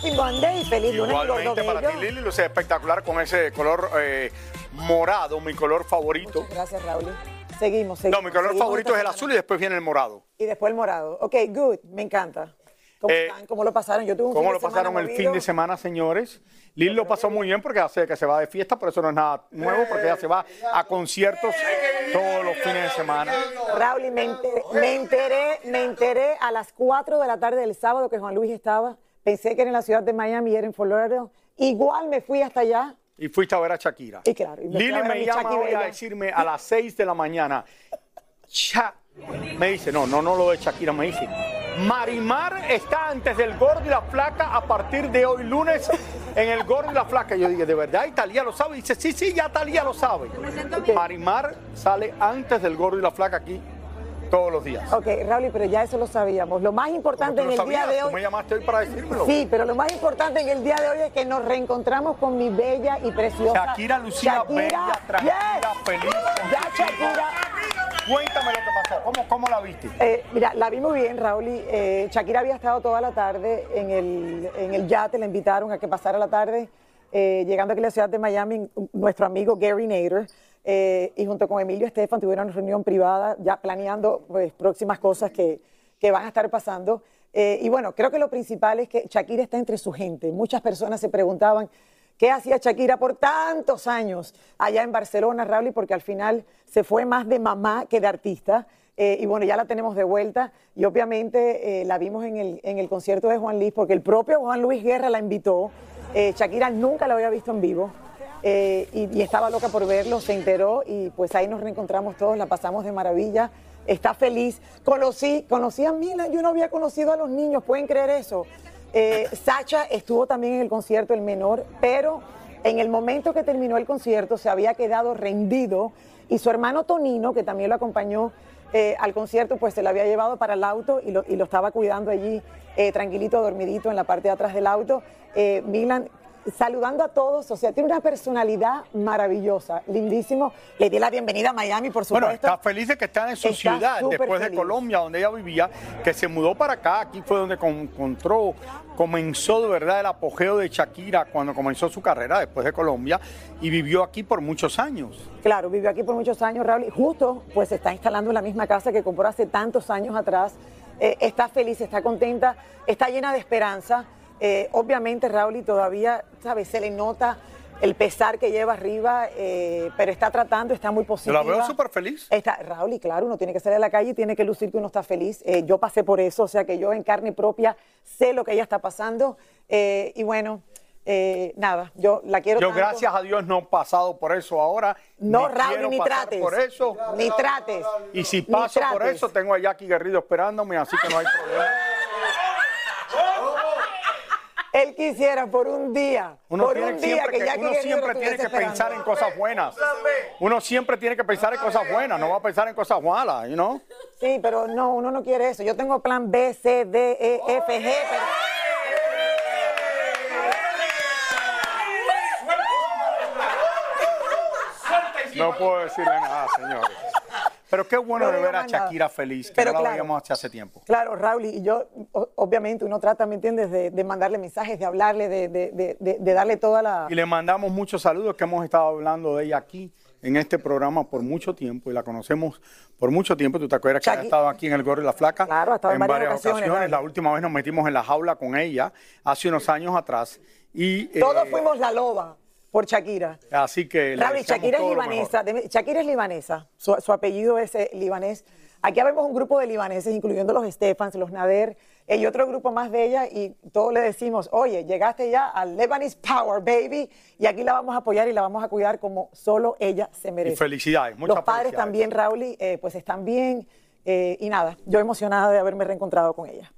Happy Monday y feliz lunes, Igualmente para ti. Lili, luce espectacular con ese color eh, morado, mi color favorito. Gracias, Raúl. Seguimos, seguimos. No, mi color favorito es el azul y después viene el morado. Y después el morado. Ok, good, me encanta. ¿Cómo Eh, están? ¿Cómo lo pasaron? Yo tuve un ¿Cómo fin lo de pasaron el fin de semana, señores? Lili lo pasó muy bien porque hace que se va de fiesta, por eso no es nada nuevo, porque ella se va a conciertos todos los fines de semana. Raúl, me enteré, me enteré, me enteré a las 4 de la tarde del sábado que Juan Luis estaba. Pensé que era en la ciudad de Miami y era en Fort Lauderdale. Igual me fui hasta allá. Y fuiste a ver a Shakira. Y claro, y me Lili me llama hoy a decirme a las 6 de la mañana. Cha, me dice, no, no, no lo de Shakira, me dice. Marimar está antes del gordo y la flaca a partir de hoy lunes en el gordo y la flaca. Yo dije, ¿de verdad? ¿Y Talía lo sabe? Y dice, sí, sí, ya Talía lo sabe. Marimar sale antes del gordo y la flaca aquí todos los días. Ok, Raúl, pero ya eso lo sabíamos. Lo más importante ¿Tú en el día de ¿Tú me hoy. llamaste hoy para decírmelo? Sí, pero lo más importante en el día de hoy es que nos reencontramos con mi bella y preciosa. Shakira lucía bella, tranquila, yes. feliz. Ya, Shakira. Cuéntame lo que pasó. ¿Cómo, cómo la viste? Eh, mira, la vi muy bien, Raúl. y, eh, Shakira había estado toda la tarde en el, en el yate, le invitaron a que pasara la tarde. eh, llegando aquí a la ciudad de Miami, nuestro amigo Gary Nader eh, y junto con Emilio Estefan tuvieron una reunión privada ya planeando pues, próximas cosas que, que van a estar pasando. Eh, y bueno, creo que lo principal es que Shakira está entre su gente. Muchas personas se preguntaban ¿Qué hacía Shakira por tantos años allá en Barcelona, Raúl? Porque al final se fue más de mamá que de artista. Eh, y bueno, ya la tenemos de vuelta. Y obviamente eh, la vimos en el, en el concierto de Juan Luis, porque el propio Juan Luis Guerra la invitó. Eh, Shakira nunca la había visto en vivo. Eh, y, estaba loca por verlo, se enteró y pues ahí nos reencontramos todos, la pasamos de maravilla. Está feliz. Conocí, conocí a Mila, yo no había conocido a los niños, ¿pueden creer eso? Eh, Sacha estuvo también en el concierto, el menor, pero en el momento que terminó el concierto se había quedado rendido y su hermano Tonino, que también lo acompañó eh, al concierto, pues se lo había llevado para el auto y lo, y lo estaba cuidando allí, tranquilito, dormidito en la parte de atrás del auto. Eh, Milan saludando a todos, o sea, tiene una personalidad maravillosa, lindísimo. Le di la bienvenida a Miami, por supuesto. Bueno, está feliz de que está en su Está ciudad, después de. Colombia, donde ella vivía, que se mudó para acá. Aquí fue donde con- encontró, comenzó de verdad el apogeo de Shakira cuando comenzó su carrera después de Colombia y vivió aquí por muchos años. Claro, vivió aquí por muchos años, Raúl, y justo pues se está instalando en la misma casa que compró hace tantos años atrás. Eh, está feliz, está contenta, está llena de esperanza. Eh, obviamente, Raúl, y todavía, ¿sabes? Se le nota el pesar que lleva arriba, eh, pero está tratando, está muy Yo positiva. la veo súper feliz. Está, Raúl, y claro, uno tiene que salir a la calle y tiene que lucir que uno está feliz. Eh, yo pasé por eso, o sea que yo en carne propia sé lo que ella está pasando. Eh, y bueno, eh, nada, yo la quiero Yo, tanto. gracias a Dios, no he pasado por eso ahora. No, ni Raúl, ni trates. por eso. Ni trates. Y si paso por eso, tengo a Jackie Guerrido esperándome, así que no hay problema. Él quisiera por un día, Uno, por tiene un día siempre que, que, ya uno siempre tiene que pensar en cosas buenas. Uno siempre tiene que pensar en cosas buenas, no va a pensar en cosas malas, you know? Sí, pero no, uno no quiere eso. Yo tengo plan B, C, D, E, F, G, pero... No puedo decirle nada, señores. Pero qué bueno No de ver a nada. Shakira feliz, que Pero no la claro. veíamos hace, hace tiempo. Claro, Raúl, y yo, obviamente, uno trata, ¿me entiendes?, de, de mandarle mensajes, de hablarle, de, de- de- darle toda la... Y le mandamos muchos saludos que hemos estado hablando de ella aquí en este programa por mucho tiempo y la conocemos por mucho tiempo. Tú te acuerdas que ha estado aquí en el Gorro y la Flaca Claro, ha estado en varias varias ocasiones, ocasiones. La última vez nos metimos en la jaula con ella hace unos años atrás. Y, eh, Todos fuimos la loba por Shakira. Así que. Raúl, Shakira es libanesa. Shakira es libanesa. Su, su apellido es eh, libanés. Aquí vemos un grupo de libaneses, incluyendo los Stefans, los Nader eh, y otro grupo más de ella. Y todos le decimos, oye, llegaste ya al Lebanese Power, baby. Y aquí la vamos a apoyar y la vamos a cuidar como solo ella se merece. Y felicidades, muchas Los padres felicidades. también, Raúl, eh, pues están bien. eh, y nada, yo emocionada de haberme reencontrado con ella.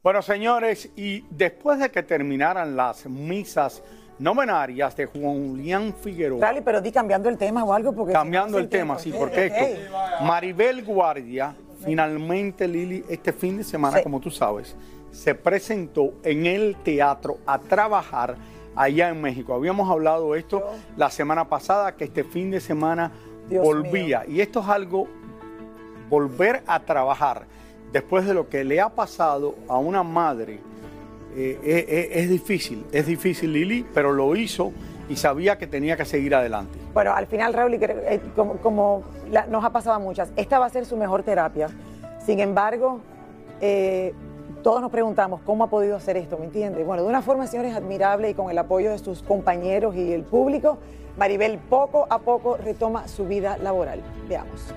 Bueno, señores, y después de que terminaran las misas novenarias de Julián Figueroa, Raúl, pero di cambiando el tema o algo. porque cambiando no, el tema, sí, porque esto, Maribel Guardia, finalmente, Lili, este fin de semana, Sí. como tú sabes, se presentó en el teatro a trabajar allá en México. Habíamos hablado de esto la semana pasada, que este fin de semana Dios volvía. Y esto es algo, volver a trabajar después de lo que le ha pasado a una madre. Eh, eh, eh, es difícil, es difícil Lili, pero lo hizo y sabía que tenía que seguir adelante. Bueno, al final, Raúl, como, como nos ha pasado a muchas, esta va a ser su mejor terapia. Sin embargo, todos nos preguntamos cómo ha podido hacer esto, ¿me entiendes? Bueno, de una forma, señores, admirable y con el apoyo de sus compañeros y el público, Maribel poco a poco retoma su vida laboral. Veamos.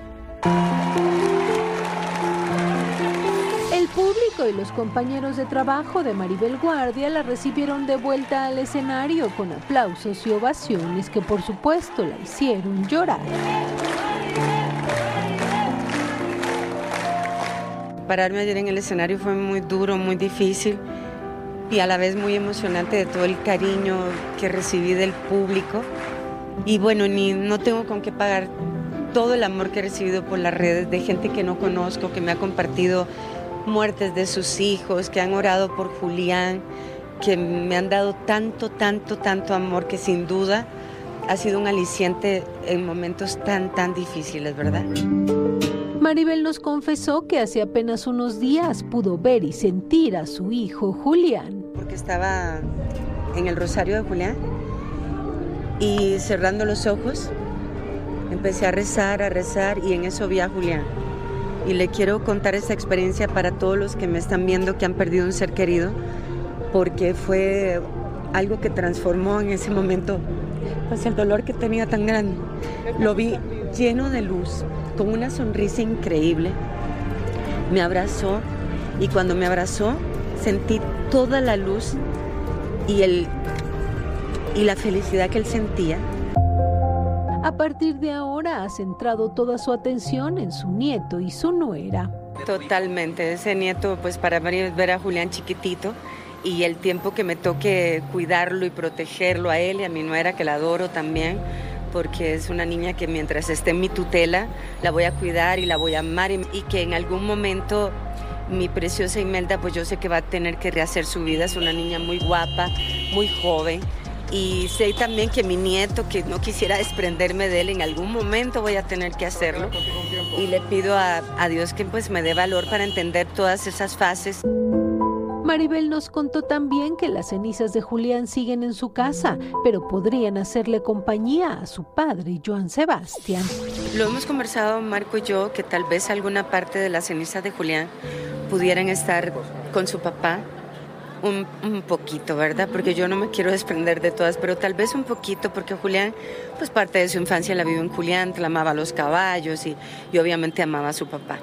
Público y los compañeros de trabajo de Maribel Guardia la recibieron de vuelta al escenario con aplausos y ovaciones que por supuesto la hicieron llorar. Pararme ayer en el escenario fue muy duro, muy difícil y a la vez muy emocionante de todo el cariño que recibí del público. Y bueno, ni no tengo con qué pagar todo el amor que he recibido por las redes de gente que no conozco, que me ha compartido muertes de sus hijos, que han orado por Julián, que me han dado tanto, tanto, tanto amor que sin duda ha sido un aliciente en momentos tan, tan difíciles, ¿verdad? Maribel nos confesó que hace apenas unos días pudo ver y sentir a su hijo Julián. porque estaba en el rosario de Julián y cerrando los ojos empecé a rezar, a rezar y en eso vi a Julián. Y le quiero contar esta experiencia para todos los que me están viendo que han perdido un ser querido, porque fue algo que transformó en ese momento pues el dolor que tenía tan grande. Lo vi lleno de luz, con una sonrisa increíble. Me abrazó y cuando me abrazó sentí toda la luz y, el, y la felicidad que él sentía. A partir de ahora ha centrado toda su atención en su nieto y su nuera. Totalmente, ese nieto, pues para mí es ver a Julián chiquitito y el tiempo que me toque cuidarlo y protegerlo a él y a mi nuera que la adoro también, porque es una niña que mientras esté en mi tutela la voy a cuidar y la voy a amar y, que en algún momento mi preciosa Imelda, pues yo sé que va a tener que rehacer su vida, es una niña muy guapa, muy joven. Y sé también que mi nieto, que no quisiera desprenderme de él, en algún momento voy a tener que hacerlo. Y le pido a, a Dios que pues me dé valor para entender todas esas fases. Maribel nos contó también que las cenizas de Julián siguen en su casa, pero podrían hacerle compañía a su padre, Joan Sebastián. Lo hemos conversado Marco y yo, que tal vez alguna parte de las cenizas de Julián pudieran estar con su papá. Un, un, poquito, ¿verdad? Porque yo no me quiero desprender de todas, pero tal vez un poquito, porque Julián, pues parte de su infancia la vivió en Julián, la amaba a los caballos y, y obviamente amaba a su papá.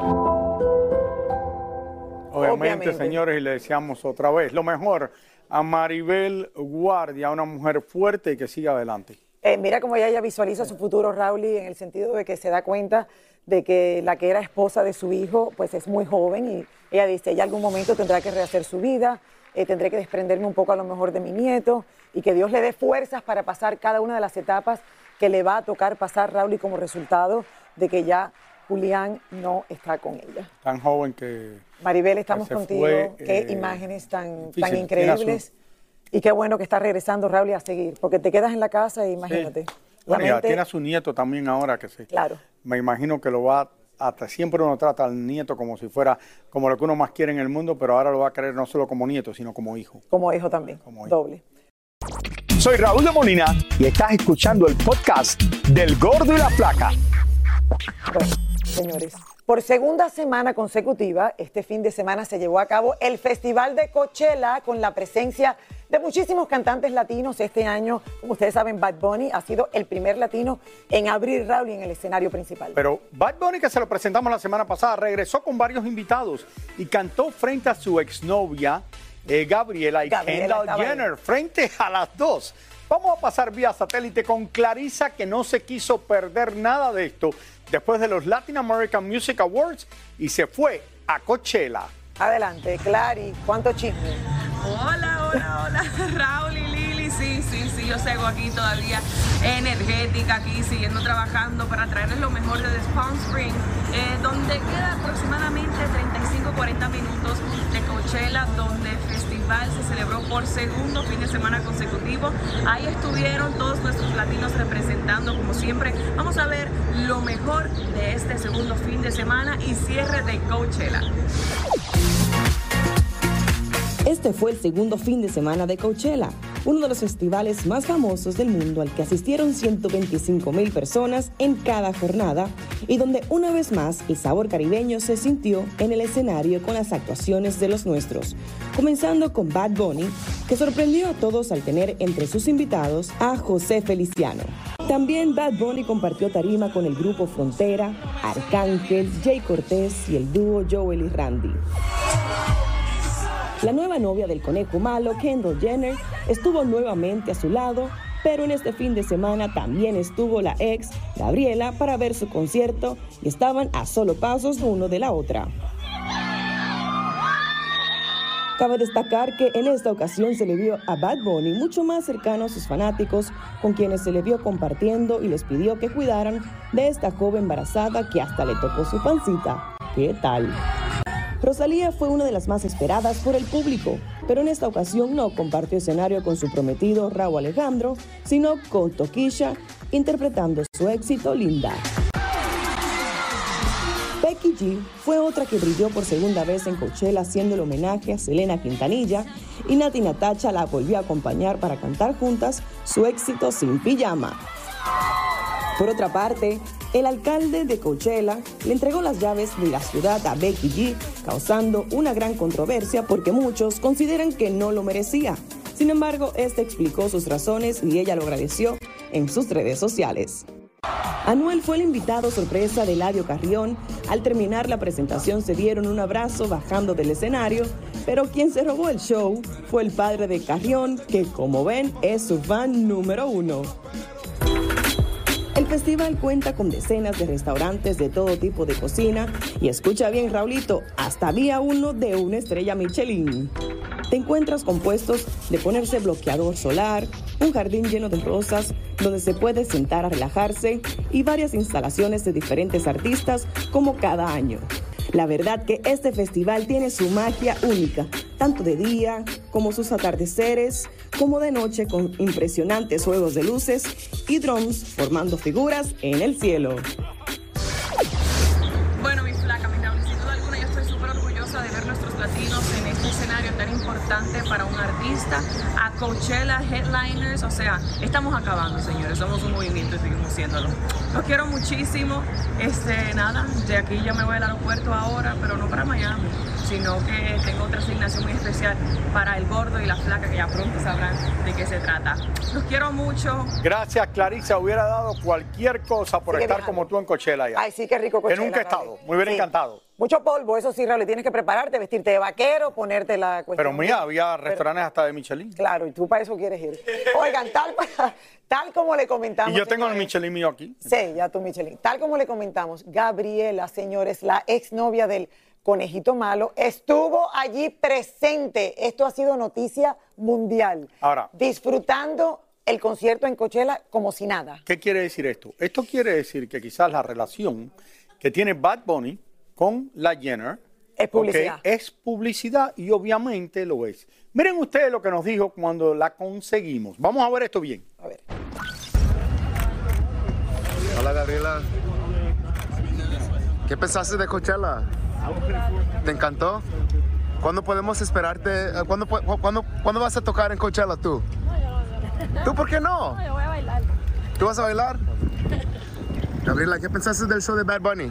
Obviamente, Obviamente. señores, y le deseamos otra vez lo mejor a Maribel Guardia, una mujer fuerte y que siga adelante. Eh, mira cómo ella ya visualiza su futuro, Raúl, en el sentido de que se da cuenta de que la que era esposa de su hijo, pues es muy joven y ella dice, ella algún momento tendrá que rehacer su vida, eh, tendré que desprenderme un poco a lo mejor de mi nieto y que Dios le dé fuerzas para pasar cada una de las etapas que le va a tocar pasar, Raúl, y como resultado de que ya Julián no está con ella. Tan joven que... Maribel, estamos contigo. fue, qué eh, imágenes tan, difícil. tan increíbles. Y qué bueno que está regresando, Raúl, y a seguir, porque te quedas en la casa e imagínate. Sí. Bueno, ya tiene a su nieto también ahora que sí. Claro. Me imagino que lo va hasta siempre uno trata al nieto como si fuera como lo que uno más quiere en el mundo, pero ahora lo va a querer no solo como nieto, sino como hijo. como hijo también, Como hijo. doble. Soy Raúl de Molina y estás escuchando el podcast del Gordo y la Flaca. Bueno, señores, por segunda semana consecutiva, este fin de semana se llevó a cabo el Festival de Coachella con la presencia de muchísimos cantantes latinos. Este año, como ustedes saben, Bad Bunny ha sido el primer latino en abrir Raúl en el escenario principal. Pero Bad Bunny, que se lo presentamos la semana pasada, regresó con varios invitados y cantó frente a su exnovia, eh, Gabriela y Gabriela Kendall ahí. Jenner, frente a las dos. Vamos a pasar vía satélite con Clarisa, que no se quiso perder nada de esto después de los Latin American Music Awards y se fue a Coachella. Adelante, Clary, ¿cuánto chisme? Hola, hola, hola, Raúl yo sigo aquí todavía energética, aquí siguiendo trabajando para traerles lo mejor de Palm Spring, eh, donde queda aproximadamente 35-40 minutos de Coachella, donde el festival se celebró por segundo fin de semana consecutivo. Ahí estuvieron todos nuestros latinos representando, como siempre. Vamos a ver lo mejor de este segundo fin de semana y cierre de Coachella. Este fue el segundo fin de semana de Coachella, uno de los festivales más famosos del mundo al que asistieron 125 mil personas en cada jornada y donde una vez más el sabor caribeño se sintió en el escenario con las actuaciones de los nuestros, comenzando con Bad Bunny, que sorprendió a todos al tener entre sus invitados a José Feliciano. También Bad Bunny compartió tarima con el grupo Frontera, Arcángel, Jay Cortés y el dúo Joel y Randy. La nueva novia del conejo malo, Kendall Jenner, estuvo nuevamente a su lado, pero en este fin de semana también estuvo la ex, Gabriela, para ver su concierto y estaban a solo pasos uno de la otra. Cabe destacar que en esta ocasión se le vio a Bad Bunny mucho más cercano a sus fanáticos, con quienes se le vio compartiendo y les pidió que cuidaran de esta joven embarazada que hasta le tocó su pancita. ¿Qué tal? Rosalía fue una de las más esperadas por el público, pero en esta ocasión no compartió escenario con su prometido Raúl Alejandro, sino con Toquisha interpretando su éxito Linda. Becky G fue otra que brilló por segunda vez en Coachella haciendo el homenaje a Selena Quintanilla y Nati Natacha la volvió a acompañar para cantar juntas su éxito Sin Pijama. Por otra parte, el alcalde de Coachella le entregó las llaves de la ciudad a Becky G, causando una gran controversia porque muchos consideran que no lo merecía. Sin embargo, este explicó sus razones y ella lo agradeció en sus redes sociales. Anuel fue el invitado sorpresa de Eladio Carrión. Al terminar la presentación se dieron un abrazo bajando del escenario, pero quien se robó el show fue el padre de Carrión, que como ven es su fan número uno. El festival cuenta con decenas de restaurantes de todo tipo de cocina y escucha bien Raulito, hasta había uno de una estrella Michelin. Te encuentras con puestos de ponerse bloqueador solar, un jardín lleno de rosas donde se puede sentar a relajarse y varias instalaciones de diferentes artistas como cada año. La verdad que este festival tiene su magia única, tanto de día como sus atardeceres, como de noche con impresionantes juegos de luces y drones formando figuras en el cielo. Bueno, mi flaca, mi Raúl, sin duda alguna yo estoy súper orgullosa de ver nuestros latinos en este escenario tan importante para un artista, Coachella, Headliners, o sea, estamos acabando, señores, somos un movimiento y seguimos siéndolo. Los quiero muchísimo, este, nada, de aquí yo me voy al aeropuerto ahora, pero no para Miami, sino que tengo otra asignación muy especial para el gordo y la flaca, que ya pronto sabrán de qué se trata. Los quiero mucho, Gracias, Clarisa. Hubiera dado cualquier cosa por estar como tú en Coachella ya. Ay, sí, qué rico Que Coachella, nunca he estado. Muy bien Sí. encantado. Mucho polvo, eso sí, Raúl, tienes que prepararte, vestirte de vaquero, ponerte la cuestión. Pero mira, había Pero- restaurantes hasta de Michelin. Claro, y tú para eso quieres ir. Oigan, tal, tal como le comentamos. Y yo tengo el señores, Michelin mío aquí. Sí, ya tú, Michelin. Tal como le comentamos, Gabriela, señores, la exnovia del conejito malo, estuvo allí presente. Esto ha sido noticia mundial. Ahora. Disfrutando el concierto en Coachella como si nada. ¿Qué quiere decir esto? Esto quiere decir que quizás la relación que tiene Bad Bunny con la Jenner Es publicidad. es publicidad y obviamente lo es. Miren ustedes lo que nos dijo cuando la conseguimos. Vamos a ver esto bien. A ver. Hola Gabriela. ¿Qué pensaste de Coachella? ¿Te encantó? ¿Cuándo podemos esperarte? eh, ¿Cuándo, pu- cu- cuándo- cuándo vas a tocar en Coachella tú? ¿Tú por qué no? No, yo voy a bailar. ¿Tú vas a bailar? Gabriela, ¿qué pensaste del show de Bad Bunny?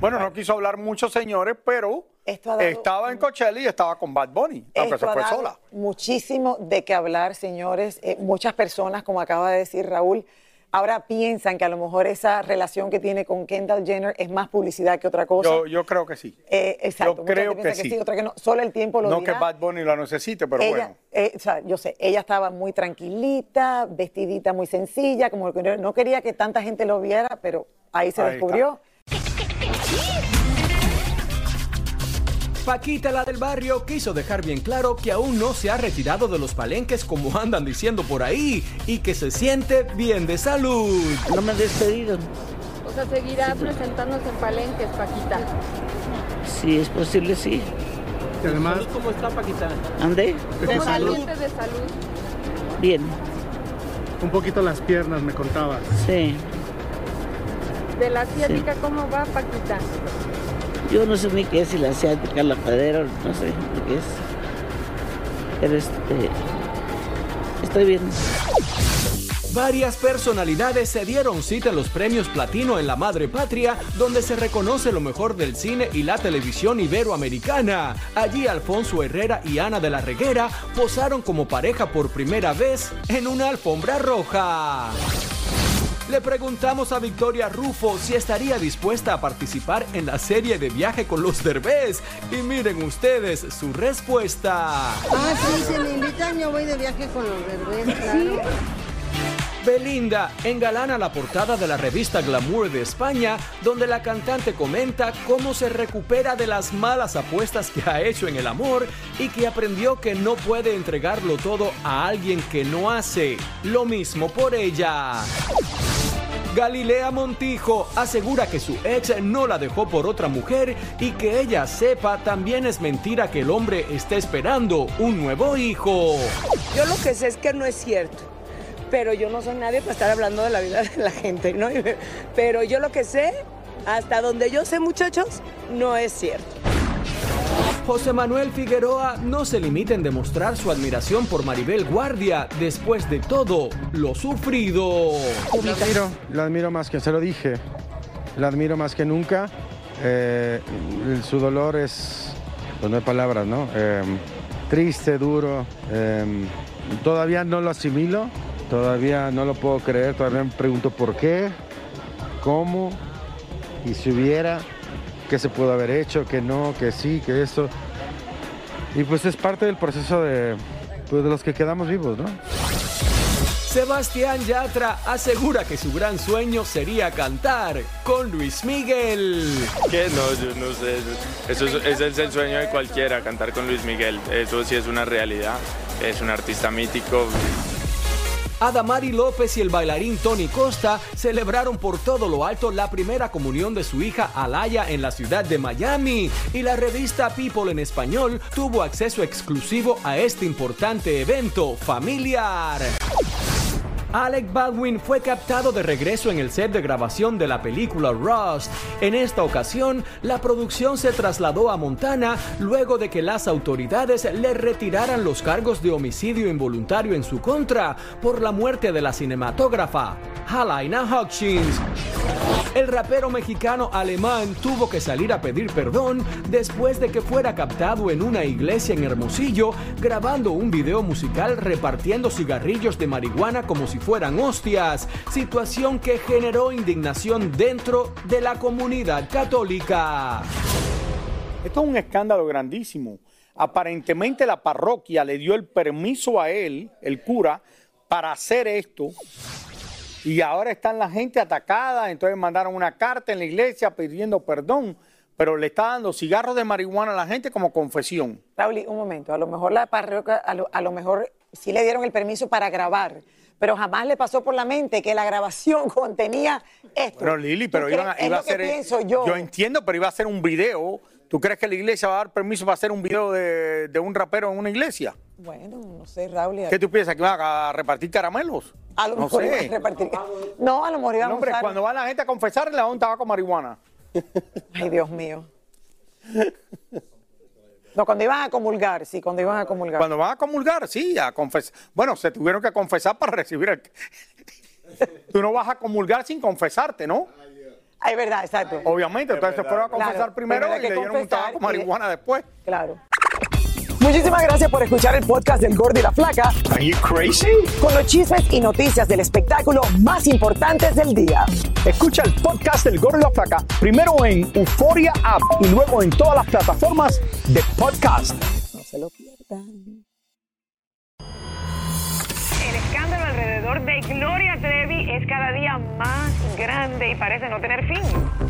Bueno, no quiso hablar mucho, señores, pero dado- estaba en Coachella y estaba con Bad Bunny, aunque se fue sola. Muchísimo de qué hablar, señores. Eh, muchas personas, como acaba de decir Raúl, ahora piensan que a lo mejor esa relación que tiene con Kendall Jenner es más publicidad que otra cosa. Yo, yo creo que sí. Eh, exacto. yo mucha creo piensa que sí. otra que no. Solo el tiempo lo No dirá. que Bad Bunny lo necesite, pero ella, bueno. eh, o sea, yo sé, ella estaba muy tranquilita, vestidita muy sencilla, como que no- quería que tanta gente lo viera, pero ahí se Ahí descubrió. Paquita, la del barrio, quiso dejar bien claro que aún no se ha retirado de los palenques como andan diciendo por ahí y que se siente bien de salud. No me he despedido. O sea, seguirá presentándose en palenques, Paquita. Si es posible, sí. Y además, ¿cómo está Paquita? ¿Ande? ¿Cómo de salud? Bien. Un poquito las piernas, me contabas. Sí. De la asiática, ¿cómo va, Paquita? Yo no sé ni qué es, si la asiática, la cadera, no sé ni qué es. Pero este. Estoy bien. Varias personalidades se dieron cita en los premios Platino en la Madre Patria, donde se reconoce lo mejor del cine y la televisión iberoamericana. Allí Alfonso Herrera y Ana de la Reguera posaron como pareja por primera vez en una alfombra roja. Le preguntamos a Victoria Rufo si estaría dispuesta a participar en la serie de viaje con los Derbez. Y miren ustedes su respuesta. Ah, sí, si me invitan, yo voy de viaje con los bebés, claro. Belinda engalana la portada de la revista Glamour de España, donde la cantante comenta cómo se recupera de las malas apuestas que ha hecho en el amor y que aprendió que no puede entregarlo todo a alguien que no hace lo mismo por ella. Galilea Montijo asegura que su ex no la dejó por otra mujer y que ella sepa también es mentira que el hombre esté esperando un nuevo hijo. Yo lo que sé es que no es cierto, pero yo no soy nadie para estar hablando de la vida de la gente, ¿no? Pero yo lo que sé, hasta donde yo sé, muchachos, no es cierto. José Manuel Figueroa no se limita en demostrar su admiración por Maribel Guardia después de todo lo sufrido. La admiro, la admiro más que, se lo dije, la admiro más que nunca. Eh, su dolor es, pues no hay palabras, ¿no? Eh, triste, duro. eh, todavía no lo asimilo, todavía no lo puedo creer, todavía me pregunto por qué, cómo, y si hubiera, qué se pudo haber hecho, que no, que sí, que esto. Y pues es parte del proceso de, pues, de los que quedamos vivos, ¿no? Sebastián Yatra asegura que su gran sueño sería cantar con Luis Miguel. ¿Qué? No, yo no sé. Eso es, ese es el sueño de cualquiera, cantar con Luis Miguel. Eso sí es una realidad. Es un artista mítico. Adamari López y el bailarín Tony Costa celebraron por todo lo alto la primera comunión de su hija Alaya en la ciudad de Miami y la revista People en español tuvo acceso exclusivo a este importante evento familiar. Alec Baldwin fue captado de regreso en el set de grabación de la película Rust. En esta ocasión, la producción se trasladó a Montana luego de que las autoridades le retiraran los cargos de homicidio involuntario en su contra por la muerte de la cinematógrafa Halina Hutchins. El rapero mexicano alemán tuvo que salir a pedir perdón después de que fuera captado en una iglesia en Hermosillo grabando un video musical repartiendo cigarrillos de marihuana como si fueran hostias, situación que generó indignación dentro de la comunidad católica. Esto es un escándalo grandísimo. Aparentemente la parroquia le dio el permiso a él, el cura, para hacer esto. Y ahora están la gente atacada, entonces mandaron una carta en la iglesia pidiendo perdón, pero le está dando cigarros de marihuana a la gente como confesión. Raúl, un momento, a lo mejor la parroquia, a lo, a lo mejor sí le dieron el permiso para grabar, pero jamás le pasó por la mente que la grabación contenía esto. Pero Lili, ¿Tú pero iba a ser. pienso yo. Yo entiendo, pero iba a ser un video. ¿Tú crees que la iglesia va a dar permiso para hacer un video de, de un rapero en una iglesia? Bueno, no sé, Raúl. ¿Qué tú piensas? ¿Que van a repartir caramelos? A lo no mejor iban a repartir. No, a lo mejor iban No, a hombre, usar- cuando va la gente a confesar, le da un tabaco marihuana. Ay, Dios mío. No, cuando iban a comulgar, sí, cuando iban a comulgar. Cuando van a comulgar, sí, a confesar. Bueno, se tuvieron que confesar para recibir el... Tú no vas a comulgar sin confesarte, ¿no? Ah, Es verdad, exacto. Obviamente, entonces se fueron a confesar Claro, primero y que le dieron un tabaco y- marihuana después. Claro. Muchísimas gracias por escuchar el podcast del Gordo y la Flaca. Are you crazy? Con los chismes y noticias del espectáculo más importantes del día. Escucha el podcast del Gordo y la Flaca primero en Euforia App y luego en todas las plataformas de podcast. No se lo pierdan. El escándalo alrededor de Gloria Trevi es cada día más grande y parece no tener fin.